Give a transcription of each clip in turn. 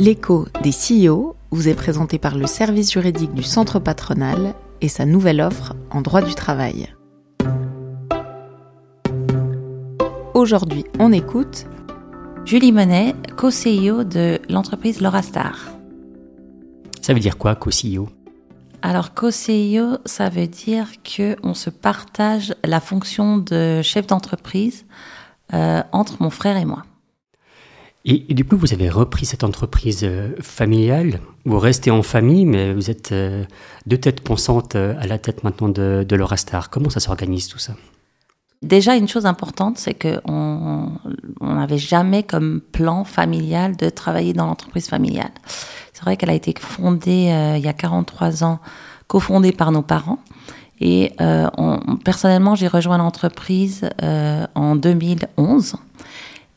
L'écho des CEO vous est présenté par le service juridique du centre patronal et sa nouvelle offre en droit du travail. Aujourd'hui, on écoute Julie Monet, co-CEO de l'entreprise Laurastar. Ça veut dire quoi, co-CEO Alors, co-CEO, ça veut dire qu'on se partage la fonction de chef d'entreprise euh, entre mon frère et moi. Et, du coup, vous avez repris cette entreprise euh, familiale. Vous restez en famille, mais vous êtes euh, deux têtes pensantes euh, à la tête maintenant de, de l'Eurostar. Comment ça s'organise tout ça? Déjà, une chose importante, c'est qu'on n'avait jamais comme plan familial de travailler dans l'entreprise familiale. C'est vrai qu'elle a été fondée il y a 43 ans, cofondée par nos parents. Et personnellement, j'ai rejoint l'entreprise en 2011.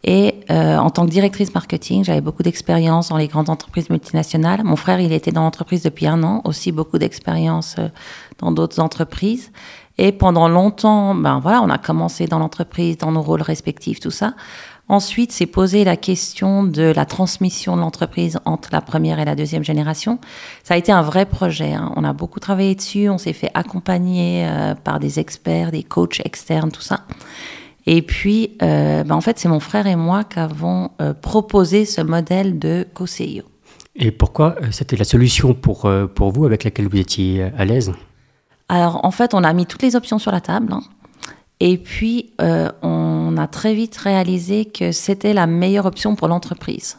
Et euh, en tant que directrice marketing, j'avais beaucoup d'expérience dans les grandes entreprises multinationales. Mon frère, il était dans l'entreprise depuis un an, aussi beaucoup d'expérience euh, dans d'autres entreprises. Et pendant longtemps, ben voilà, on a commencé dans l'entreprise, dans nos rôles respectifs, tout ça. Ensuite, c'est posé la question de la transmission de l'entreprise entre la première et la deuxième génération. Ça a été un vrai projet. Hein. On a beaucoup travaillé dessus. On s'est fait accompagner euh, par des experts, des coachs externes, tout ça. Et puis, euh, ben en fait, c'est mon frère et moi qui avons euh, proposé ce modèle de co-CIO. Et pourquoi euh, c'était la solution pour, pour vous avec laquelle vous étiez à l'aise? Alors, en fait, on a mis toutes les options sur la table. Hein. et puis, on a très vite réalisé que c'était la meilleure option pour l'entreprise.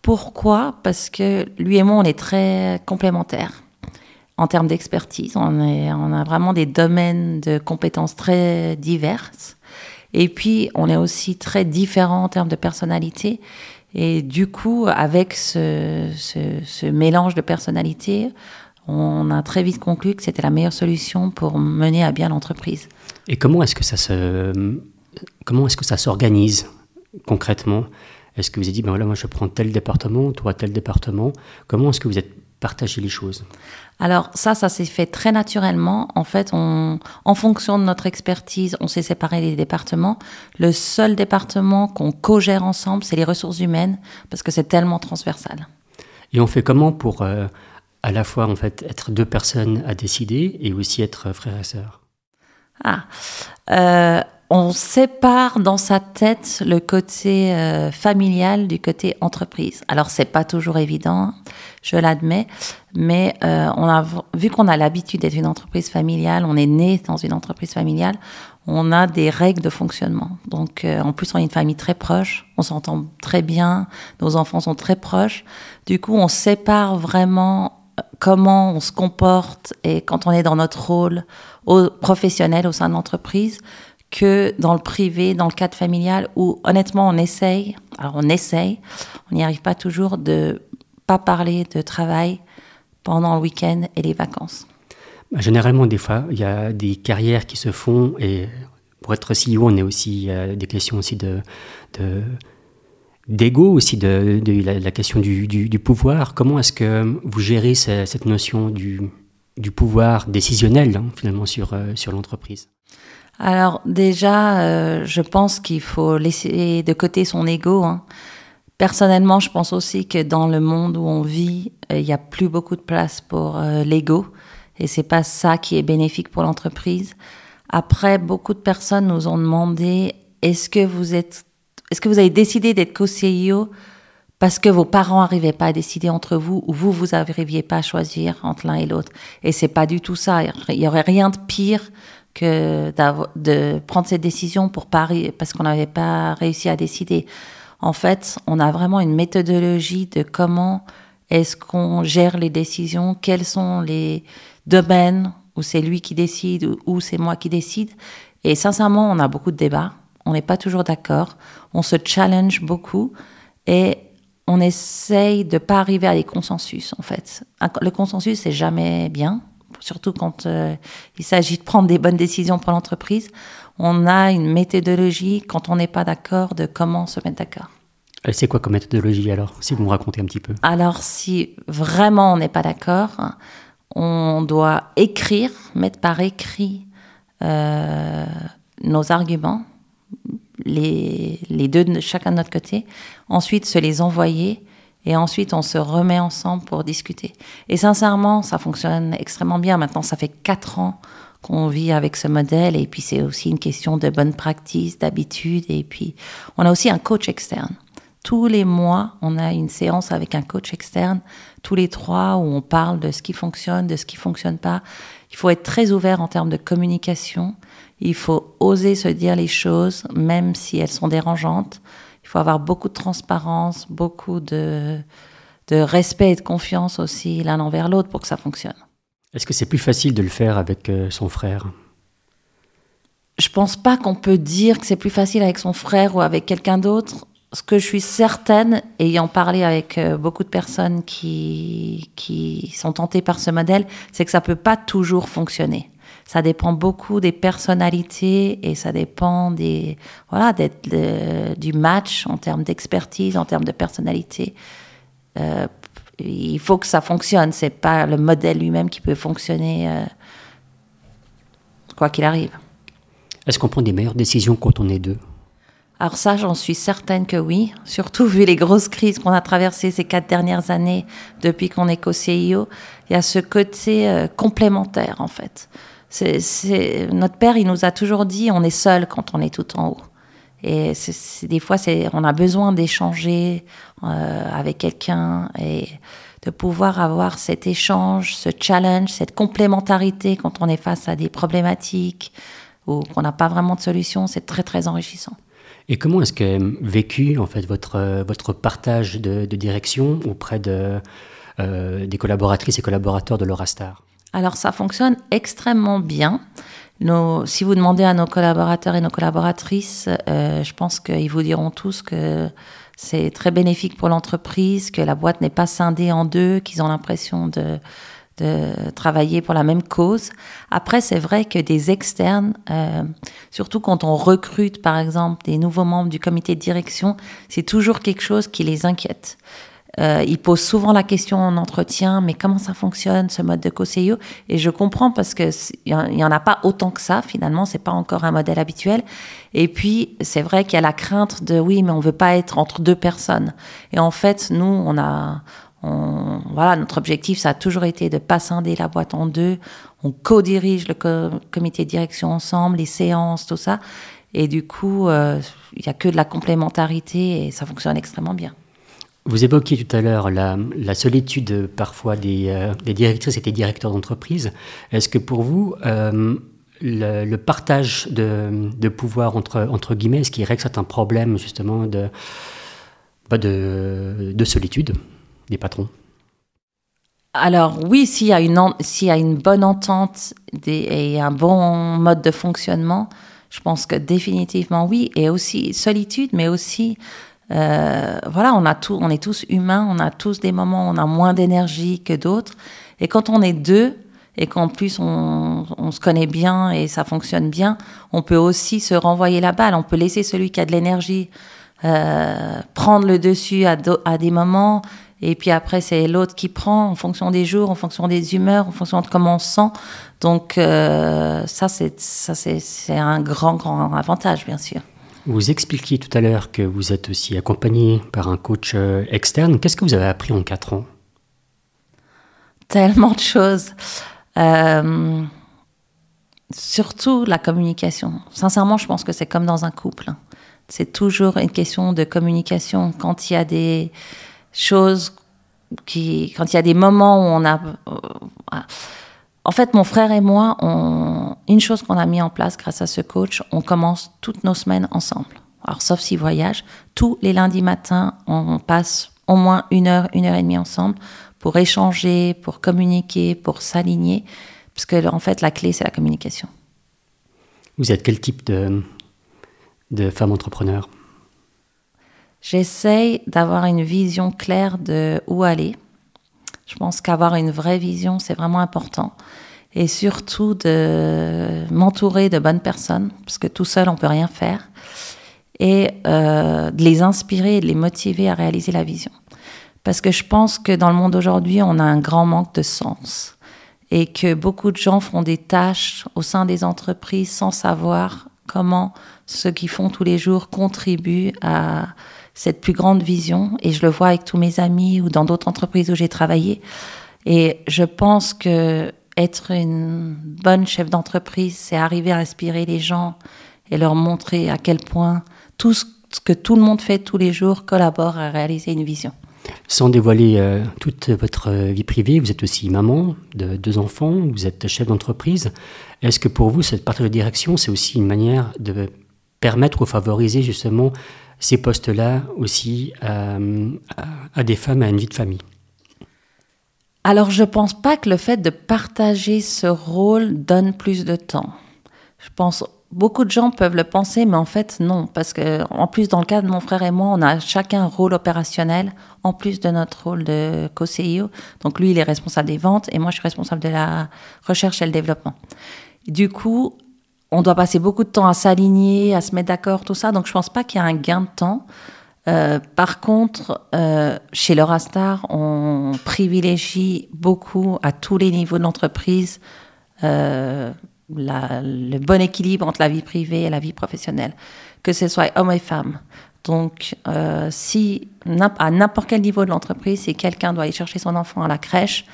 Pourquoi? Parce que lui et moi, on est très complémentaires en termes d'expertise. On, on a vraiment des domaines de compétences très diverses. Et puis, on est aussi très différents en termes de personnalité. Et du coup, avec ce, mélange de personnalités, on a très vite conclu que c'était la meilleure solution pour mener à bien l'entreprise. Et comment est-ce que ça comment est-ce que ça s'organise concrètement? Est-ce que vous avez dit, ben voilà, moi je prends tel département, toi tel département Comment est-ce que vous êtes partagé les choses alors ça, ça s'est fait très naturellement. En fait, on, en fonction de notre expertise, on s'est séparé les départements. Le seul département qu'on co-gère ensemble, c'est les ressources humaines, parce que c'est tellement transversal. Et on fait comment pour euh, à la fois en fait être deux personnes à décider et aussi être frère et sœur Ah, euh, on sépare dans sa tête le côté euh, familial du côté entreprise. Alors c'est pas toujours évident, je l'admets, mais euh, on a vu qu'on a l'habitude d'être une entreprise familiale, on est né dans une entreprise familiale, on a des règles de fonctionnement. Donc euh, en plus on est une famille très proche, on s'entend très bien, nos enfants sont très proches. Du coup on sépare vraiment comment on se comporte et quand on est dans notre rôle au, professionnel au sein de l'entreprise que dans le privé, dans le cadre familial, où honnêtement on essaye, alors on essaye, on n'y arrive pas toujours de pas parler de travail pendant le week-end et les vacances. Bah, généralement, des fois, il y a des carrières qui se font et pour être CEO, on est aussi des questions aussi de, d'ego aussi de, la, question du, pouvoir. Comment est-ce que vous gérez cette notion du, du pouvoir décisionnel hein, finalement sur, euh, sur l'entreprise? Alors déjà, euh, je pense qu'il faut laisser de côté son ego. Hein. Personnellement, je pense aussi que dans le monde où on vit, euh, il n'y a plus beaucoup de place pour euh, l'ego, et c'est pas ça qui est bénéfique pour l'entreprise. Après, beaucoup de personnes nous ont demandé est-ce que vous êtes, est-ce que vous avez décidé d'être co-CEO parce que vos parents n'arrivaient pas à décider entre vous ou vous vous n'arriviez pas à choisir entre l'un et l'autre? Et c'est pas du tout ça. Il y aurait rien de pire que de prendre cette décision pour Paris parce qu'on n'avait pas réussi à décider. En fait, on a vraiment une méthodologie de comment est-ce qu'on gère les décisions, quels sont les domaines où c'est lui qui décide ou c'est moi qui décide. Et sincèrement, on a beaucoup de débats, on n'est pas toujours d'accord, on se challenge beaucoup et on essaye de pas arriver à des consensus en fait. Le consensus c'est jamais bien, surtout quand euh, il s'agit de prendre des bonnes décisions pour l'entreprise. On a une méthodologie quand on n'est pas d'accord de comment se mettre d'accord. C'est quoi comme méthodologie alors, si vous me racontez un petit peu? Alors, si vraiment on n'est pas d'accord, on doit écrire, mettre par écrit euh, nos arguments, les, les deux de chacun de notre côté, ensuite se les envoyer Et ensuite, on se remet ensemble pour discuter. Et sincèrement, ça fonctionne extrêmement bien. Maintenant, ça fait quatre ans qu'on vit avec ce modèle. Et puis, c'est aussi une question de bonne pratique, d'habitude. Et puis, on a aussi un coach externe. Tous les mois, on a une séance avec un coach externe, tous les trois, où on parle de ce qui fonctionne, de ce qui fonctionne pas. Il faut être très ouvert en termes de communication. Il faut oser se dire les choses, même si elles sont dérangeantes. Il faut avoir beaucoup de transparence, beaucoup de, de respect et de confiance aussi l'un envers l'autre pour que ça fonctionne. Est-ce que c'est plus facile de le faire avec euh, son frère? Je pense pas qu'on peut dire que c'est plus facile avec son frère ou avec quelqu'un d'autre. Ce que je suis certaine, ayant parlé avec euh, beaucoup de personnes qui, qui sont tentées par ce modèle, c'est que ça peut pas toujours fonctionner. Ça dépend beaucoup des personnalités et ça dépend des voilà du match en termes d'expertise, en termes de personnalité. Euh, il faut que ça fonctionne. C'est pas le modèle lui-même qui peut fonctionner euh, quoi qu'il arrive. Est-ce qu'on prend des meilleures décisions quand on est deux? Alors ça, j'en suis certaine que oui, surtout vu les grosses crises qu'on a traversées ces quatre dernières années depuis qu'on est co-CIO. Il y a ce côté euh, complémentaire en fait. C'est, notre père, il nous a toujours dit, on est seul quand on est tout en haut. Et des fois, on a besoin d'échanger euh, avec quelqu'un et de pouvoir avoir cet échange, ce challenge, cette complémentarité quand on est face à des problématiques ou qu'on n'a pas vraiment de solution, c'est très très enrichissant. Et comment est-ce que vécu en fait votre votre partage de, direction auprès euh, des collaboratrices et collaborateurs de l'Eurostar alors ça fonctionne extrêmement bien. si vous demandez à nos collaborateurs et nos collaboratrices, euh, je pense qu'ils vous diront tous que c'est très bénéfique pour l'entreprise, que la boîte n'est pas scindée en deux, qu'ils ont l'impression de, travailler pour la même cause. Après, c'est vrai que des externes, euh, surtout quand on recrute par exemple des nouveaux membres du comité de direction, c'est toujours quelque chose qui les inquiète. Euh, ils posent souvent la question en entretien, mais comment ça fonctionne ce mode de conseiller Et je comprends parce que il y, en a pas autant que ça. Finalement, c'est pas encore un modèle habituel. Et puis c'est vrai qu'il y a la crainte de oui, mais on veut pas être entre deux personnes. Et en fait, nous, on a on, voilà, notre objectif, ça a toujours été de pas scinder la boîte en deux. On co-dirige le comité de direction ensemble, les séances, tout ça. Et du coup, euh, il y a que de la complémentarité et ça fonctionne extrêmement bien. Vous évoquiez tout à l'heure la, solitude parfois euh, des, directrices et des directeurs d'entreprise. Est-ce que pour vous, euh, le, partage de, pouvoir entre, entre guillemets, est-ce qu'il règle certains problèmes justement de, bah, de, de solitude des patrons? Alors oui, s'il y, a une, s'il y a une bonne entente et un bon mode de fonctionnement, je pense que définitivement oui. Et aussi solitude, mais aussi euh, voilà, on a tout, on est tous humains, on a tous des moments où on a moins d'énergie que d'autres. Et quand on est deux et qu'en plus on, se connaît bien et ça fonctionne bien, on peut aussi se renvoyer la balle. On peut laisser celui qui a de l'énergie euh, prendre le dessus à, à, des moments. Et puis après, c'est l'autre qui prend en fonction des jours, en fonction des humeurs, en fonction de comment on se sent. Donc euh, ça, c'est un grand, grand avantage, bien sûr. Vous expliquiez tout à l'heure que vous êtes aussi accompagné par un coach euh, externe. Qu'est-ce que vous avez appris en quatre ans? Tellement de choses. Euh, surtout la communication. Sincèrement, je pense que c'est comme dans un couple. Hein. C'est toujours une question de communication. Quand il y a des choses quand il y a des moments où on a, euh, en fait, mon frère et moi, on, une chose qu'on a mis en place grâce à ce coach, on commence toutes nos semaines ensemble. Alors, sauf s'il voyage, tous les lundis matins, on passe au moins une heure, une heure et demie ensemble pour échanger, pour communiquer, pour s'aligner, parce que en fait, la clé, c'est la communication. Vous êtes quel type de, de femme entrepreneur? J'essaye d'avoir une vision claire de où aller, je pense qu'avoir une vraie vision, c'est vraiment important. Et surtout de m'entourer de bonnes personnes, parce que tout seul, on peut rien faire. Et euh, de les inspirer et de les motiver à réaliser la vision. Parce que je pense que dans le monde aujourd'hui, on a un grand manque de sens. Et que beaucoup de gens font des tâches au sein des entreprises sans savoir comment ceux qui font tous les jours contribuent à cette plus grande vision. Et je le vois avec tous mes amis ou dans d'autres entreprises où j'ai travaillé. Et je pense que être une bonne chef d'entreprise, c'est arriver à inspirer les gens et leur montrer à quel point tout ce que tout le monde fait tous les jours collabore à réaliser une vision. Sans dévoiler euh, toute votre vie privée, vous êtes aussi maman de deux enfants, vous êtes chef d'entreprise. Est-ce que pour vous, cette partage de direction, c'est aussi une manière de permettre ou favoriser justement ces postes-là aussi euh, à, des femmes, à une vie de famille? Alors, je pense pas que le fait de partager ce rôle donne plus de temps. Je pense beaucoup de gens peuvent le penser, mais en fait non, parce que en plus dans le cas de mon frère et moi, on a chacun un rôle opérationnel en plus de notre rôle de co-CEO. Donc lui, il est responsable des ventes et moi, je suis responsable de la recherche et le développement. Du coup, on doit passer beaucoup de temps à s'aligner, à se mettre d'accord, tout ça. Donc je pense pas qu'il y a un gain de temps. Euh, par contre, euh, chez Star, on privilégie beaucoup à tous les niveaux de l'entreprise euh, le bon équilibre entre la vie privée et la vie professionnelle, que ce soit homme et femme. Donc, euh, si à n'importe quel niveau de l'entreprise, si quelqu'un doit aller chercher son enfant à la crèche,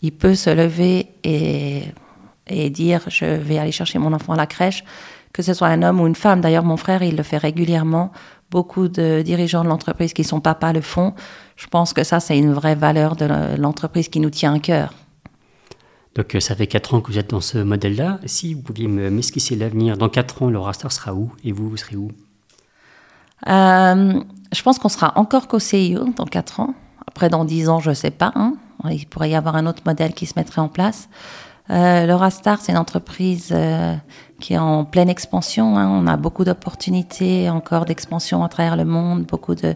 il peut se lever et dire je vais aller chercher mon enfant à la crèche, que ce soit un homme ou une femme. D'ailleurs, mon frère, il le fait régulièrement. Beaucoup de dirigeants de l'entreprise qui sont papas le font. Je pense que ça, c'est une vraie valeur de l'entreprise qui nous tient à cœur. Donc euh, ça fait 4 ans que vous êtes dans ce modèle-là. Si vous pouviez m'esquisser l'avenir, dans 4 ans, Laura Star sera où Et vous, vous serez où? Euh, Je pense qu'on sera encore qu'au CIO dans 4 ans. Après, dans 10 ans, je ne sais pas. Hein. Il pourrait y avoir un autre modèle qui se mettrait en place. Euh, Laura Star, c'est une entreprise euh, qui est en pleine expansion. Hein. On a beaucoup d'opportunités encore d'expansion à travers le monde, beaucoup de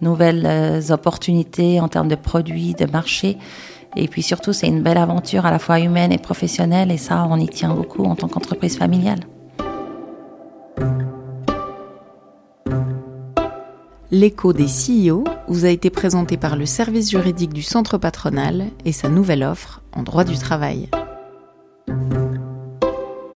nouvelles opportunités en termes de produits, de marchés. Et puis surtout, c'est une belle aventure à la fois humaine et professionnelle, et ça, on y tient beaucoup en tant qu'entreprise familiale. L'écho des CEO vous a été présenté par le service juridique du centre patronal et sa nouvelle offre en droit du travail.